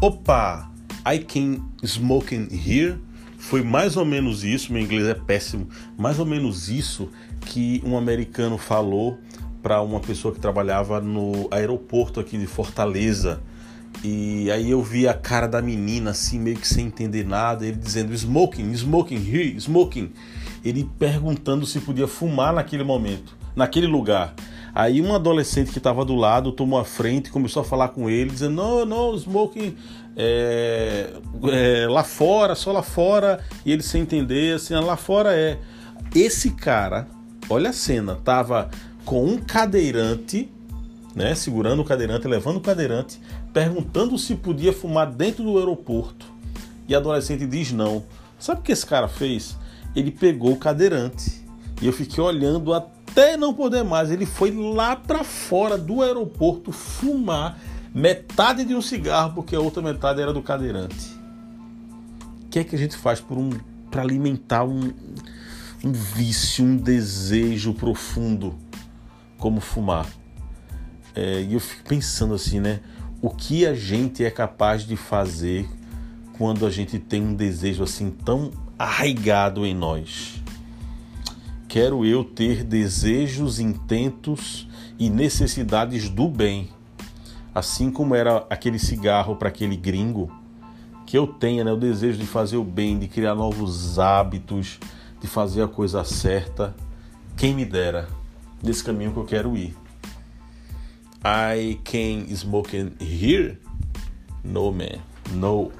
Opa, I can smoking here. Foi mais ou menos isso, meu inglês é péssimo, mais ou menos isso que um americano falou para uma pessoa que trabalhava no aeroporto aqui de Fortaleza. E aí eu vi a cara da menina assim, meio que sem entender nada, ele dizendo smoking, smoking here, smoking. Ele perguntando se podia fumar naquele momento, naquele lugar. Aí um adolescente que estava do lado tomou a frente, começou a falar com ele, dizendo: não, não, smoking é, é, lá fora, só lá fora. E ele sem entender, assim, ah, lá fora é. Esse cara, olha a cena, tava com um cadeirante, né, segurando o cadeirante, levando o cadeirante, perguntando se podia fumar dentro do aeroporto. E a adolescente diz não. Sabe o que esse cara fez? Ele pegou o cadeirante e eu fiquei olhando até não poder mais. Ele foi lá para fora do aeroporto fumar metade de um cigarro porque a outra metade era do cadeirante. O que é que a gente faz por um para alimentar um, um vício, um desejo profundo como fumar? É, e eu fico pensando assim, né? O que a gente é capaz de fazer quando a gente tem um desejo assim tão arraigado em nós? Quero eu ter desejos, intentos e necessidades do bem, assim como era aquele cigarro para aquele gringo, que eu tenha né, o desejo de fazer o bem, de criar novos hábitos, de fazer a coisa certa. Quem me dera desse caminho que eu quero ir. I can smoke here? No, man. No.